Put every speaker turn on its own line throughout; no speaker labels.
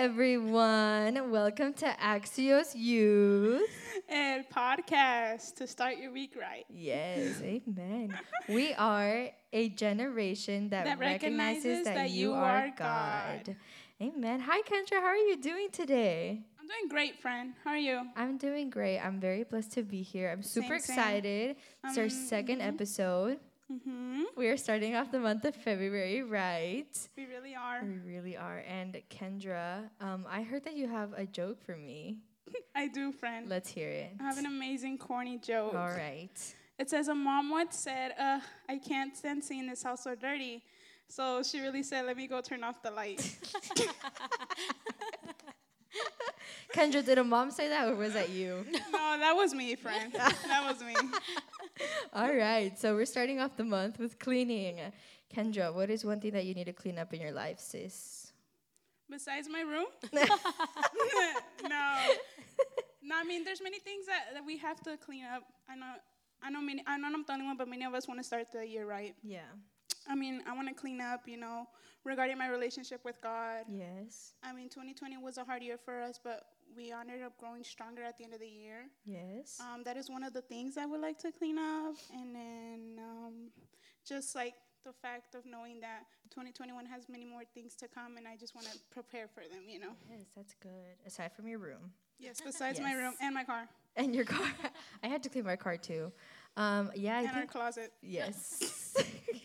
everyone. Welcome to Axios Youth.
and podcast to start your week right.
Yes, amen. we are a generation that,
That
recognizes,
recognizes
that,
that
you are God.
God.
Amen. Hi, Kendra. How are you doing today?
I'm doing great, friend. How are you?
I'm doing great. I'm very blessed to be here. I'm super
Same, same.
excited. It's our
Um,
second episode.
Mm-hmm.
We are starting off the month of February, right?
We really are.
We really are. And Kendra, um, I heard that you have a joke for me.
I do, friend.
Let's hear it.
I have an amazing corny joke.
All right.
It says a mom once said, uh, I can't stand seeing this house so dirty. So she really said, let me go turn off the light.
Kendra, did a mom say that or was that you?
no, that was me, friend. that was me.
All right. So we're starting off the month with cleaning. Kendra, what is one thing that you need to clean up in your life, sis?
Besides my room? no. No, I mean, there's many things that, that we have to clean up. I know, I know, many, I know I'm the only one, but many of us want to start the year right.
Yeah.
I mean, I want to clean up, you know, regarding my relationship with God.
Yes.
I mean, 2020 was a hard year for us, but we ended up growing stronger at the end of the year.
Yes.
Um, that is one of the things I would like to clean up. And then um, just like the fact of knowing that 2021 has many more things to come, and I just want to prepare for them, you know.
Yes, that's good. Aside from your room
Yes, besides my room and my car
and your car. I had to clean my car too. Um, yeah, I
and our closet.
yes.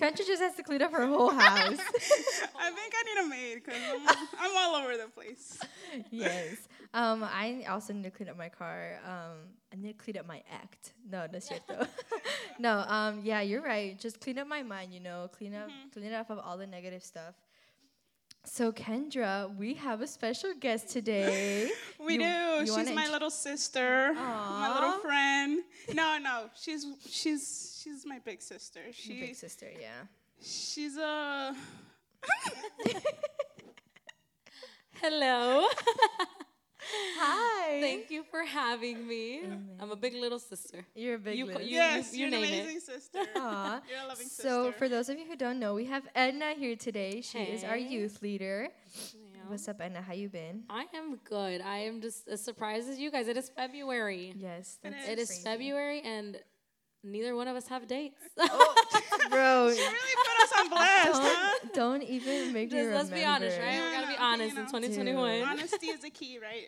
Kendra just has to clean up her whole house.
I think I need a maid because I'm, I'm all over the place.
yes. Um, I also need to clean up my car. Um, I need to clean up my act. No, no cierto. no, um, yeah, you're right. Just clean up my mind, you know, clean up, clean it up of all the negative stuff. So, Kendra, we have a special guest today.
We
You-
do.
you
she's my
int-
little sister, my little friend. No, no, she's she's she's my big sister.
Your
She
big sister, yeah.
she's uh, a
Hello.
Hi.
Thank you for having me. I'm a big little sister.
You're a big
You
little-
co- you-
yes,
you
you, are an
name it.
amazing sister.
Aw.
You're a loving
So,
sister.
for those of you who don't know, we have Edna here today. She is our youth leader.
Yeah.
What's up, Edna? How you been?
I am good. I am just as surprised as you guys. It is February.
Yes,
It
that's
It is
crazy.
February and neither one of us have dates.
Bro,
she really put us on blast,
don't, don't even make me
Just let's be honest, right?
Yeah,
we gotta be honest
you
in
know.
2021.
Honesty is the key, right?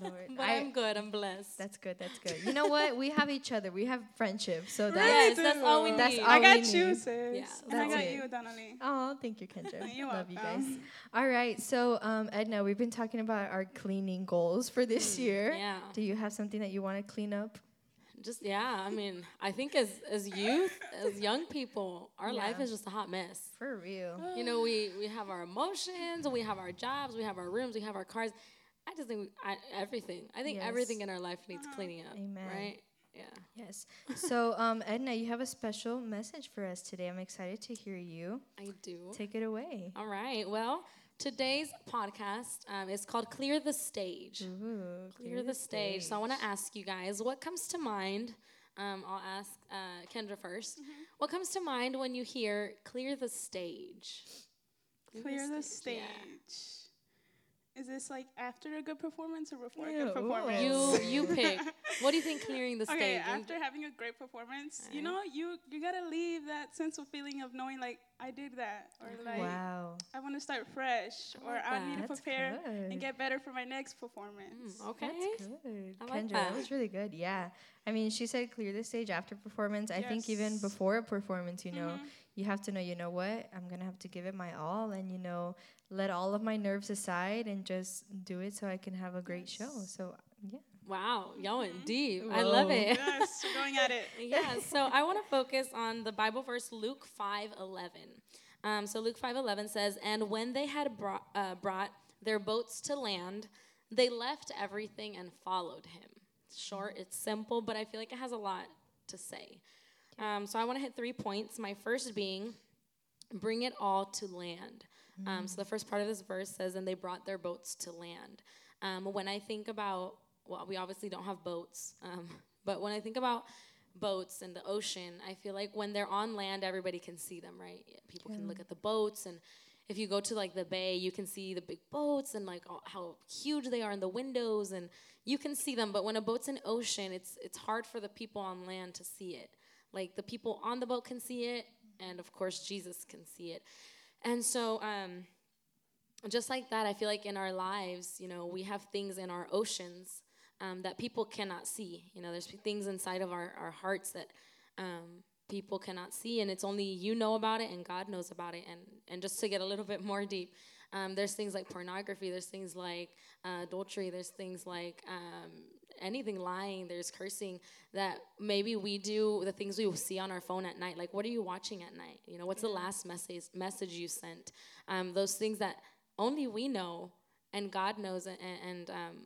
Lord.
But
I-
I'm good. I'm blessed.
that's good. That's good. You know what? We have each other. We have friendship. So
Really
that's.
yes, that's all we need.
That's all
I got
we
you,
need.
sis.
Yeah,
and I got
it.
you, Donnelly.
Oh, thank you, Kendra.
You're
Love you guys. All right. So, um, Edna, we've been talking about our cleaning goals for this year.
Mm, yeah.
Do you have something that you want to clean up?
Just yeah. I mean, I think as as youth, as young people, our life is just a hot mess.
For real.
You know, we we have our emotions, we have our jobs, we have our rooms, we have our cars. I just think we, I, everything. I think
Yes.
everything in our life needs cleaning up.
Amen.
Right? Yeah.
Yes. So, um, Edna, you have a special message for us today. I'm excited to hear you.
I do.
Take it away.
All right. Well, today's podcast um, is called "Clear the Stage."
Ooh,
Clear the stage. So I want to ask you guys, what comes to mind? Um, I'll ask uh, Kendra 1st What comes to mind when you hear "clear the stage"?
Clear the stage.
yeah.
Is this like after a good performance or before a good performance?
You you pick. What do you think clearing the
Okay,
stage?
after having a great performance, you know, you you gotta leave that sense of feeling of knowing like I did that, or like
Wow.
I want to start fresh,
I
or
like
I need to prepare
good.
and get better for my next performance.
Mm, okay.
That's good.
I like
Kendra, that.
that.
was really good. Yeah. I mean, she said clear the stage after performance. I think even before a performance, you know,
Mhm.
You have to know, you know what? I'm going to have to give it my all and, you know, let all of my nerves aside and just do it so I can have a great show. So, yeah.
Wow, y'all went deep. I love it.
yes, we're going at it.
yeah, so I want to focus on the Bible verse Luke 5:11. Um, so Luke 5:11 says, "And when they had brought, uh, brought their boats to land, they left everything and followed him." Short, it's simple, but I feel like it has a lot to say. Um, so I want to hit three points. My first being, bring it all to land. Um, so the first part of this verse says, "And they brought their boats to land." Um, when I think about, well, we obviously don't have boats, um, but when I think about boats and the ocean, I feel like when they're on land, everybody can see them, right? People can look at the boats, and if you go to like the bay, you can see the big boats and like all, how huge they are in the windows, and you can see them. But when a boat's in ocean, it's it's hard for the people on land to see it. Like the people on the boat can see it, and of course Jesus can see it. And so, um, just like that, I feel like in our lives, you know, we have things in our oceans um, that people cannot see. You know, there's things inside of our, our hearts that um, people cannot see, and it's only you know about it and God knows about it. And, and just to get a little bit more deep, um, there's things like pornography, there's things like uh, adultery, there's things like um, anything lying, there's cursing that maybe we do the things we see on our phone at night. Like, what are you watching at night? You know, what's the last message message you sent? Um, those things that only we know and God knows. And, and um,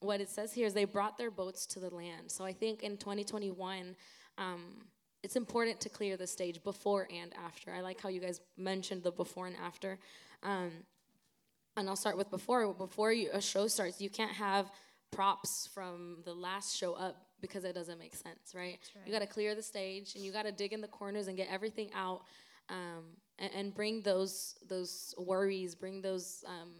what it says here is they brought their boats to the land. So I think in 2021, um, it's important to clear the stage before and after. I like how you guys mentioned the before and after. Um, and I'll start with before. Before you, a show starts, you can't have props from the last show up because it doesn't make sense, right? right. You got to clear the stage and you got to dig in the corners and get everything out um, and, and, bring those those worries, bring those um,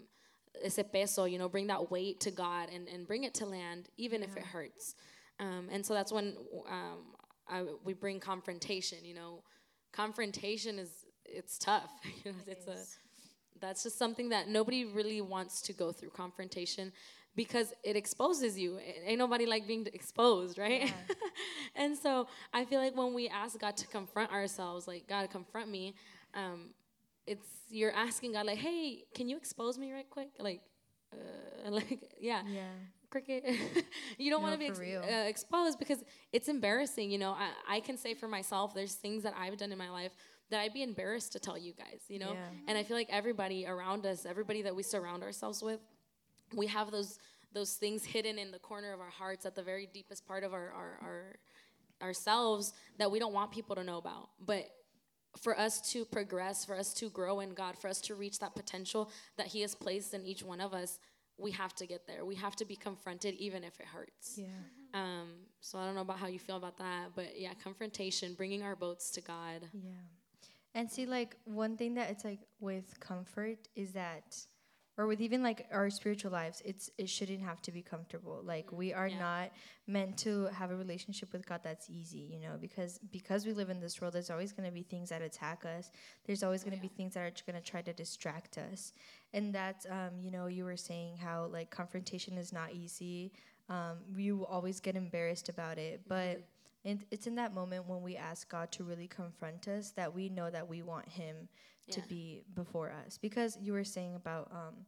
ese peso, you know, bring that weight to God and, and bring it to land, even yeah. if it hurts. Um, and so that's when um, I, we bring confrontation. You know, confrontation is it's tough. you know, it it's is. a that's just something that nobody really wants to go through confrontation because it exposes you. Ain't nobody like being exposed, right? Yeah. and so I feel like when we ask God to confront ourselves, like God confront me, um, it's you're asking God like, hey, can you expose me right quick? Like, uh, like yeah.
Yeah.
Cricket. you don't no, want to be ex- uh, exposed because it's embarrassing. You know, I, I can say for myself, there's things that I've done in my life that I'd be embarrassed to tell you guys, you know? Yeah. And I feel like everybody around us, everybody that we surround ourselves with, we have those those things hidden in the corner of our hearts at the very deepest part of our, our, our ourselves that we don't want people to know about. But for us to progress, for us to grow in God, for us to reach that potential that He has placed in each one of us, we have to get there. We have to be confronted, even if it hurts.
Yeah.
Um, so I don't know about how you feel about that, but yeah, confrontation, bringing our boats to God.
Yeah. And see, like one thing that it's like with comfort is that or with even like our spiritual lives it's it shouldn't have to be comfortable like we are yeah. not meant to have a relationship with god that's easy you know because because we live in this world there's always going to be things that attack us there's always going to yeah. be things that are going to try to distract us and that's um, you know you were saying how like confrontation is not easy um, you always get embarrassed about it but mm-hmm. And it's in that moment when we ask God to really confront us that we know that we want Him yeah. to be before us. Because you were saying about um,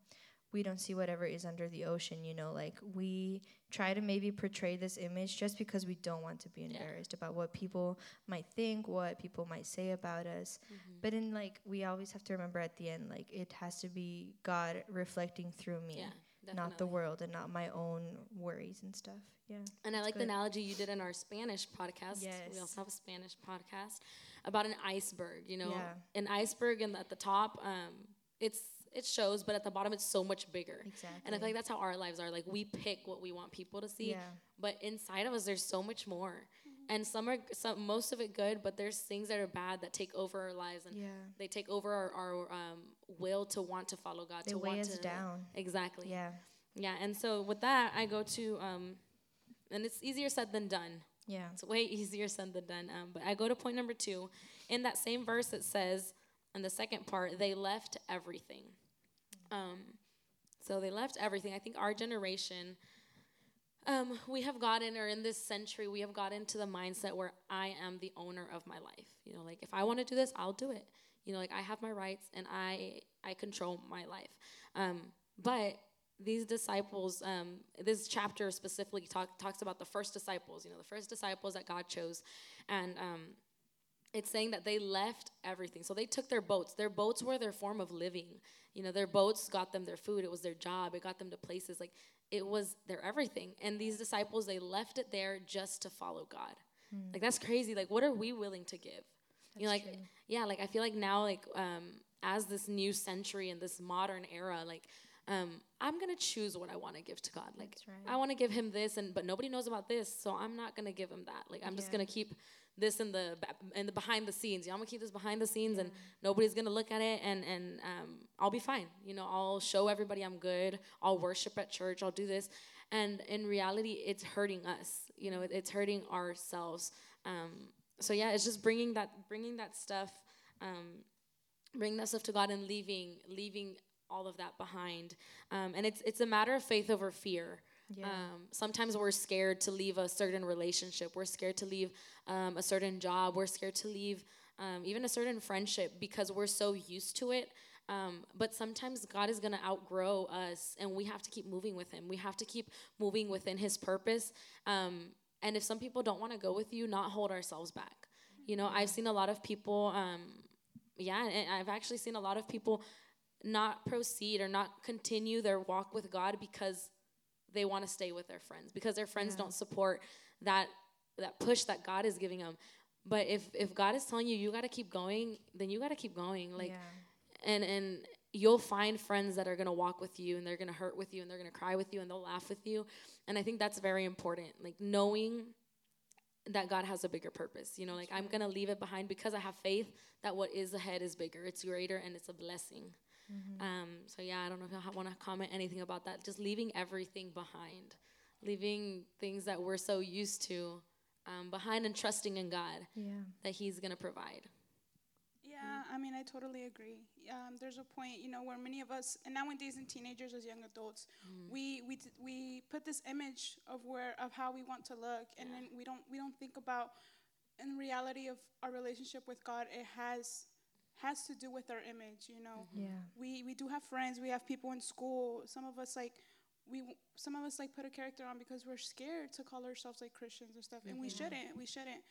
we don't see whatever is under the ocean, you know, like we try to maybe portray this image just because we don't want to be embarrassed yeah. about what people might think, what people might say about us. Mm-hmm. But in like, we always have to remember at the end, like, it has to be God reflecting through me. Yeah. Definitely. not the world and not my own worries and stuff. Yeah.
And I like good. the analogy you did in our Spanish podcast. Yes. We also have a Spanish podcast about an iceberg. You know, yeah. an iceberg, and at the top, um, it's it shows, but at the bottom, it's so much bigger.
Exactly.
And I feel like that's how our lives are. Like we pick what we want people to see,
yeah.
but inside of us, there's so much more. Mm-hmm. And some are some most of it good, but there's things that are bad that take over our lives, and
yeah.
they take over our, our um, will to want to follow God.
They
to
weigh
want
us
to
down.
Exactly.
Yeah.
Yeah. And so with that, I go to um, and it's easier said than done.
Yeah.
It's way easier said than done. Um, but I go to point number two. In that same verse, it says, in the second part, they left everything. Um, so they left everything. I think our generation, um, we have gotten, or in this century, we have gotten to the mindset where I am the owner of my life. You know, like if I want to do this, I'll do it. You know, like I have my rights and I I control my life. Um, but these disciples, um, this chapter specifically talk, talks about the first disciples, you know, the first disciples that God chose. And um, it's saying that they left everything. So they took their boats. Their boats were their form of living. You know, their boats got them their food, it was their job, it got them to places. Like, it was their everything. And these disciples, they left it there just to follow God. Mm. Like, that's crazy. Like, what are we willing to give? That's you know, like, true. yeah, like, I feel like now, like, um, as this new century and this modern era, like, um, I'm gonna choose what I want to give to God. Like
That's right.
I want to give Him this, and but nobody knows about this, so I'm not gonna give Him that. Like I'm just gonna keep this in the in the behind the scenes. You know, I'm gonna keep this behind the scenes, and nobody's gonna look at it, and and um, I'll be fine. You know, I'll show everybody I'm good. I'll worship at church. I'll do this, and in reality, it's hurting us. You know, it, it's hurting ourselves. Um, so yeah, it's just bringing that bringing that stuff. Um, bring that stuff to God and leaving leaving all of that behind. Um, and it's it's a matter of faith over fear.
Yeah.
Um, sometimes we're scared to leave a certain relationship. We're scared to leave um, a certain job. We're scared to leave um, even a certain friendship because we're so used to it. Um, but sometimes God is going to outgrow us, and we have to keep moving with Him. We have to keep moving within His purpose. Um, and if some people don't want to go with you, not hold ourselves back. You know, I've seen a lot of people, um, yeah, and I've actually seen a lot of people not proceed or not continue their walk with God because they want to stay with their friends because their friends don't support that that push that God is giving them. But if if God is telling you you got to keep going, then you got to keep going. Like
yeah.
and and you'll find friends that are going to walk with you and they're going to hurt with you and they're going to cry with you and they'll laugh with you. And I think that's very important. Like knowing that God has a bigger purpose. You know, like I'm going to leave it behind because I have faith that what is ahead is bigger. It's greater and it's a blessing. Um, so yeah, I don't know if I want to comment anything about that. Just leaving everything behind, leaving things that we're so used to um, behind, and trusting in God
Yeah.
that He's gonna provide.
Yeah, I mean, I totally agree. Um, there's a point, you know, where many of us, and nowadays in teenagers as young adults, we we t- we put this image of where of how we want to look, and then we don't we don't think about, in reality of our relationship with God, it has has to do with our image. You know, mm-hmm.
Yeah.
we we do have friends, we have people in school. Some of us like we some of us like put a character on because we're scared to call ourselves like Christians and stuff, and we mm-hmm. shouldn't. We shouldn't.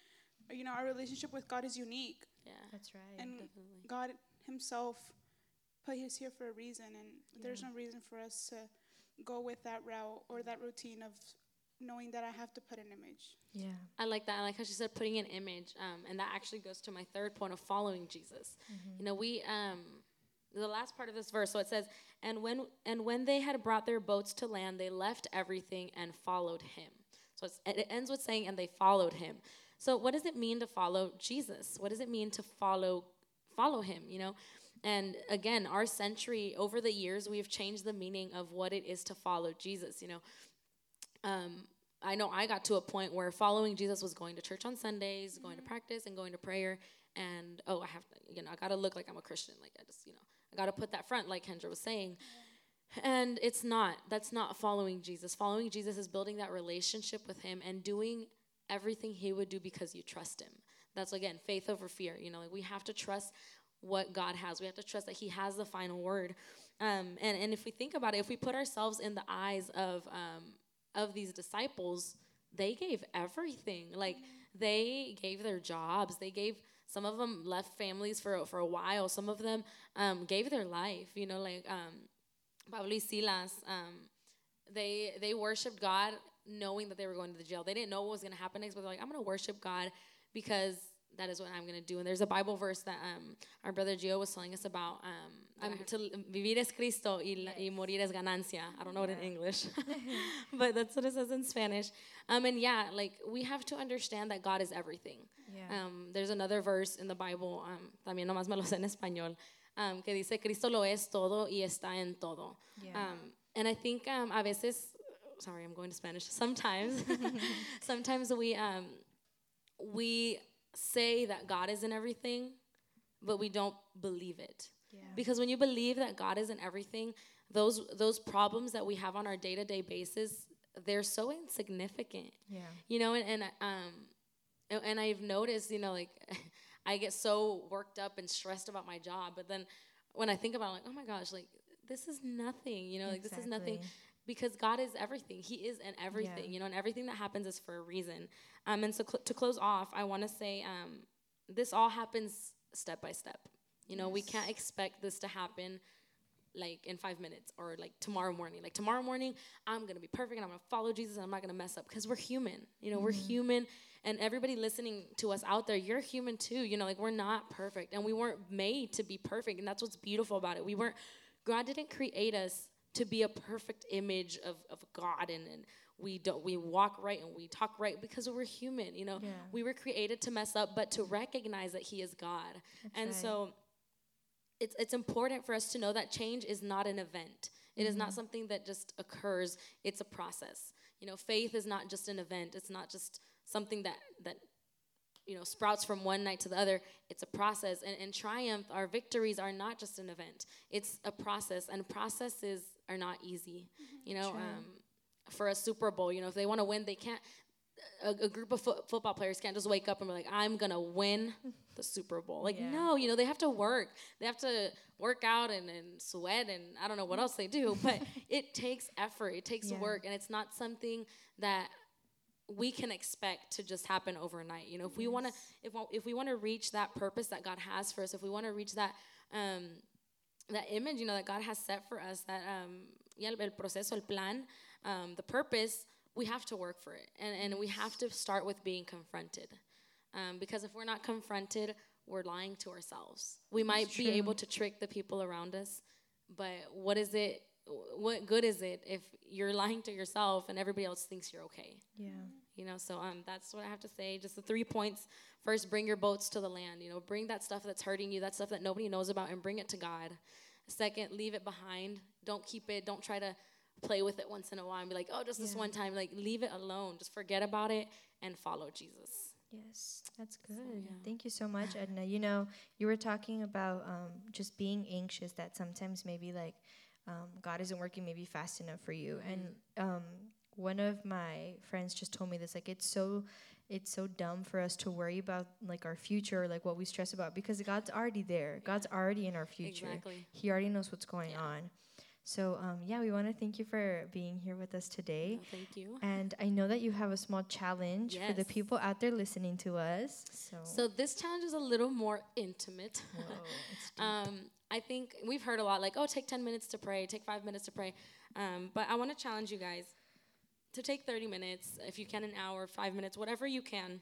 You know, our relationship with God is unique
Yeah,
That's right.
and
definitely.
God Himself put us here for a reason, and there's no reason for us to go with that route or that routine of knowing that I have to put an image.
yeah.
I like that. I like how she said putting an image, um, and that actually goes to my third point of following Jesus. You know, we um, the last part of this verse. So it says, "And when and when they had brought their boats to land, they left everything and followed him." So it's, it ends with saying, "And they followed him." So what does it mean to follow Jesus? What does it mean to follow follow him? You know. And again, our century over the years, we've changed the meaning of what it is to follow Jesus. You know, um, I know I got to a point where following Jesus was going to church on Sundays, going to practice, and going to prayer. And oh, I have to, you know, I got to look like I'm a Christian. Like I just, you know, I got to put that front, like Kendra was saying. And it's not. That's not following Jesus. Following Jesus is building that relationship with Him and doing everything He would do because you trust Him. That's again faith over fear. You know, like we have to trust what God has. We have to trust that He has the final word. Um, and and if we think about it, if we put ourselves in the eyes of um, of these disciples, they gave everything. Like they gave their jobs. They gave some of them left families for for a while. Some of them um, gave their life. You know, like um, Pablo y Silas. Um, they they worshipped God knowing that they were going to the jail. They didn't know what was going to happen next, but they're like, I'm going to worship God because that is what I'm going to do. And there's a Bible verse that um, our brother Gio was telling us about. Um, um, to vivir es Cristo y, la- y morir es ganancia. I don't know it in English, but that's what it says in Spanish. Um, and yeah, like we have to understand that God is everything.
Yeah.
Um, there's another verse in the Bible, um, también nomás me lo sé en español, um, que dice, Cristo lo es todo y está en todo.
Yeah.
Um, and I think um, a veces, sorry, I'm going to Spanish. Sometimes, sometimes we um, we say that God is in everything, but we don't believe it.
Yeah.
Because when you believe that God is in everything, those those problems that we have on our day to day basis, they're so insignificant.
Yeah.
You know, and, and um, and, and I've noticed, you know, like I get so worked up and stressed about my job, but then when I think about, it, like, oh my gosh, like this is nothing. You know, like this is nothing
Exactly.
Because God is everything. He is in everything,
Yeah.
you know, and everything that happens is for a reason. Um, and so cl- to close off, I want to say um, this all happens step by step. You know, we can't expect this to happen like in five minutes or like tomorrow morning. Like tomorrow morning, I'm gonna be perfect and I'm gonna follow Jesus and I'm not gonna mess up because we're human. You know, we're human, and everybody listening to us out there, you're human too. You know, like we're not perfect and we weren't made to be perfect, and that's what's beautiful about it. We weren't. God didn't create us to be a perfect image of, of God and, and we don't we walk right and we talk right because we're human you know?
Yeah.
we were created to mess up but to recognize that he is god. And
right.
so it's it's important for us to know that change is not an event. It is
Mm-hmm.
not something that just occurs. It's a process. You know faith is not just an event. It's not just something that that you know sprouts from one night to the other. It's a process. And, and triumph our victories are not just an event. It's a process. And processes are not easy you know um, for a super bowl you know if they want to win they can't a, a group of fo- football players can't just wake up and be like i'm gonna win the super bowl like
Yeah.
no you know they have to work they have to work out and, and sweat and i don't know what else they do but it takes effort it takes
Yeah.
work and it's not something that we can expect to just happen overnight. You know, if we want to, if if we want to reach that purpose that God has for us, if we want to reach that um, that image, you know, that God has set for us, that um, yeah, el, proceso, el plan, um, the purpose, we have to work for it, and and we have to start with being confronted, um, because if we're not confronted, we're lying to ourselves. We might be
true.
able to trick the people around us, but what is it? What good is it if you're lying to yourself and everybody else thinks you're okay?
Yeah.
You know so um that's what i have to say just the three points first bring your boats to the land you know bring that stuff that's hurting you that stuff that nobody knows about and bring it to god second leave it behind don't keep it don't try to play with it once in a while and be like oh just this one time like leave it alone just forget about it and follow jesus
Yes, that's good.
yeah.
Thank you so much, Edna. You know, you were talking about um, just being anxious that sometimes maybe like um, God isn't working maybe fast enough for you. And um, one of my friends just told me this like it's so it's so dumb for us to worry about like our future, like what we stress about because God's already there. God's already in our future.
Exactly.
He already knows what's going
Yeah.
on. So um, yeah, we want to thank you for being here with us today.
Thank you
And I know that you have a small challenge for the people out there listening to us. So,
so this challenge is a little more intimate
Whoa,
um, I think we've heard a lot like, oh, take 10 minutes to pray, take five minutes to pray. Um, but I want to challenge you guys to take 30 minutes, if you can, an hour, five minutes, whatever you can.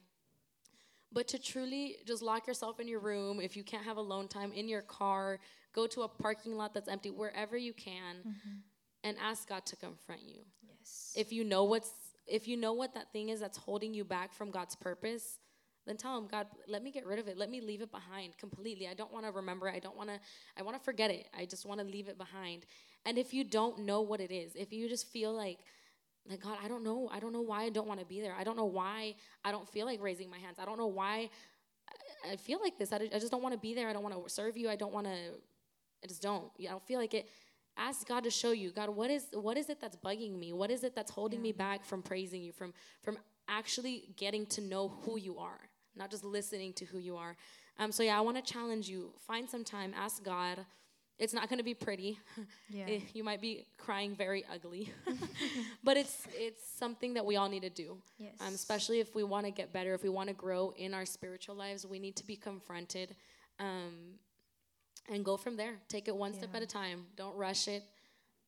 But to truly just lock yourself in your room, if you can't have alone time, in your car, go to a parking lot that's empty, wherever you can, mm-hmm. and ask God to confront you
yes.
if you know what's if you know what that thing is that's holding you back from God's purpose, then tell him, God, let me get rid of it. Let me leave it behind completely. I don't want to remember it. I don't want to I want to forget it. I just want to leave it behind. And if you don't know what it is, if you just feel like like God, I don't know. I don't know why I don't want to be there. I don't know why I don't feel like raising my hands. I don't know why I- feel like this. I, I just don't want to be there. I don't want to serve you. I don't want to I just don't. I don't feel like it. Ask God to show you. God, what is what is it that's bugging me? What is it that's holding me back from praising you, from from actually getting to know who you are, not just listening to who you are. Um, so yeah, I want to challenge you. Find some time. Ask God. It's not going to be pretty.
Yeah.
Eh, you might be crying very ugly, but it's it's something that we all need to do.
Yes.
Um, especially if we want to get better, if we want to grow in our spiritual lives, we need to be confronted um, and go from there. Take it one step at a time. Don't rush it.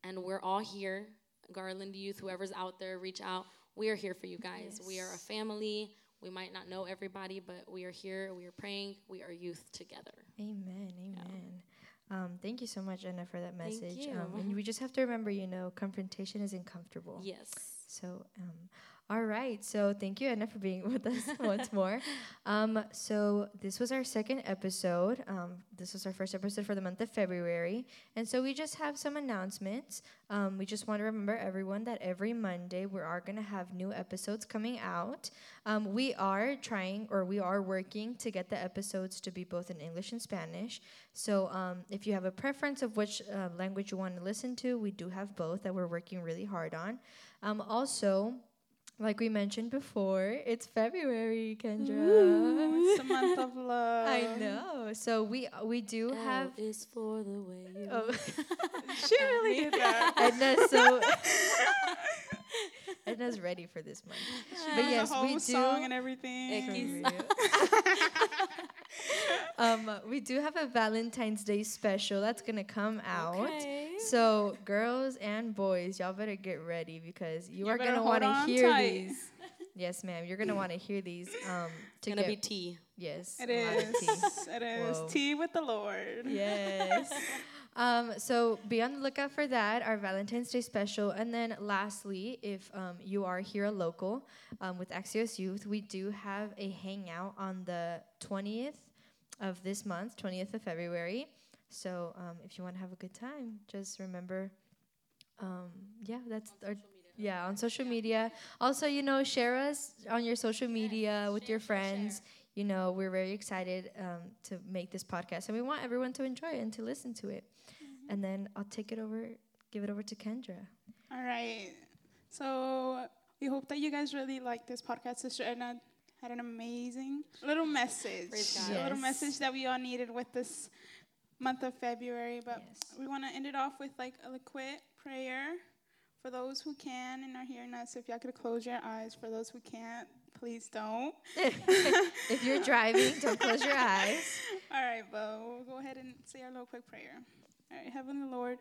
And we're all here. Garland Youth, whoever's out there, reach out. We are here for you guys. We are a family. We might not know everybody, but we are here. We are praying. We are youth together.
Amen. Amen. Um, thank you so much, Anna, for that message. Um, and we just have to remember, you know, confrontation is uncomfortable.
Yes.
So, um, all right. So, thank you, Anna, for being with us once more. Um, so, this was our second episode. Um, this was our first episode for the month of February. And so, we just have some announcements. Um, we just want to remember everyone that every Monday we are going to have new episodes coming out. Um, we are trying or we are working to get the episodes to be both in English and Spanish. So, um, if you have a preference of which uh, language you want to listen to, we do have both that we're working really hard on. Um, also, like we mentioned before, it's February, Kendra.
Ooh, it's the month of love.
I know. So we uh, we do have.
L is for the way you
Oh,
She really did that.
Edna, so Edna's ready for this month. But
She
yes,
the whole
we do.
song and everything.
For
X.
real. um, we do have a Valentine's Day special that's gonna come out.
Okay.
So girls and boys, y'all better get ready because you,
You
are gonna want to hear
tight.
these. Yes, ma'am. You're gonna want to hear these. Um,
It's
to
gonna
get,
be tea.
yes.
It
a lot of
is.
tea.
It is
Whoa.
tea with the Lord.
Yes. Um, so be on the lookout for that, our Valentine's Day special. And then lastly, if um, you are here a local um, with Axios Youth, we do have a hangout on the 20th of this month, 20th of February. So um, if you want to have a good time, just remember, um, yeah, that's our. Yeah, on social media. Also, you know, share us on your social media with your friends. You know, we're very excited um, to make this podcast, and we want everyone to enjoy it and to listen to it. And then I'll take it over, give it over to Kendra.
All right. So we hope that you guys really like this podcast. Sister Edna had an amazing little message.
Praise
A little message that we all needed with this month of February. But
Yes.
we want to end it off with like a quick prayer for those who can and are hearing us. If y'all could close your eyes. For those who can't, please don't.
if you're driving, don't close your eyes.
All right, but we'll go ahead and say our little quick prayer. All right, Heavenly Lord,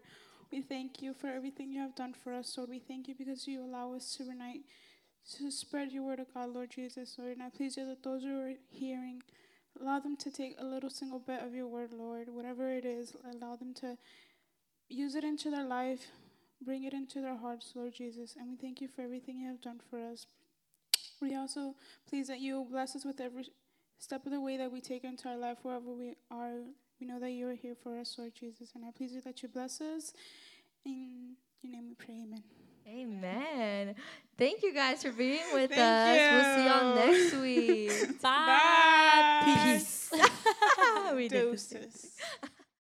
we thank you for everything you have done for us, Lord. We thank you because you allow us to unite, to spread your word of God, Lord Jesus, Lord. And I please you that those who are hearing, allow them to take a little single bit of your word, Lord, whatever it is, allow them to use it into their life, bring it into their hearts, Lord Jesus. And we thank you for everything you have done for us. We also please that you bless us with every step of the way that we take into our life, wherever we are. We know that you are here for us, Lord Jesus. And I please you that you bless us. In your name we pray, amen.
Amen. Thank you guys for being with
Thank
us. We'll see y'all next week.
Bye.
Bye.
Peace. we did this.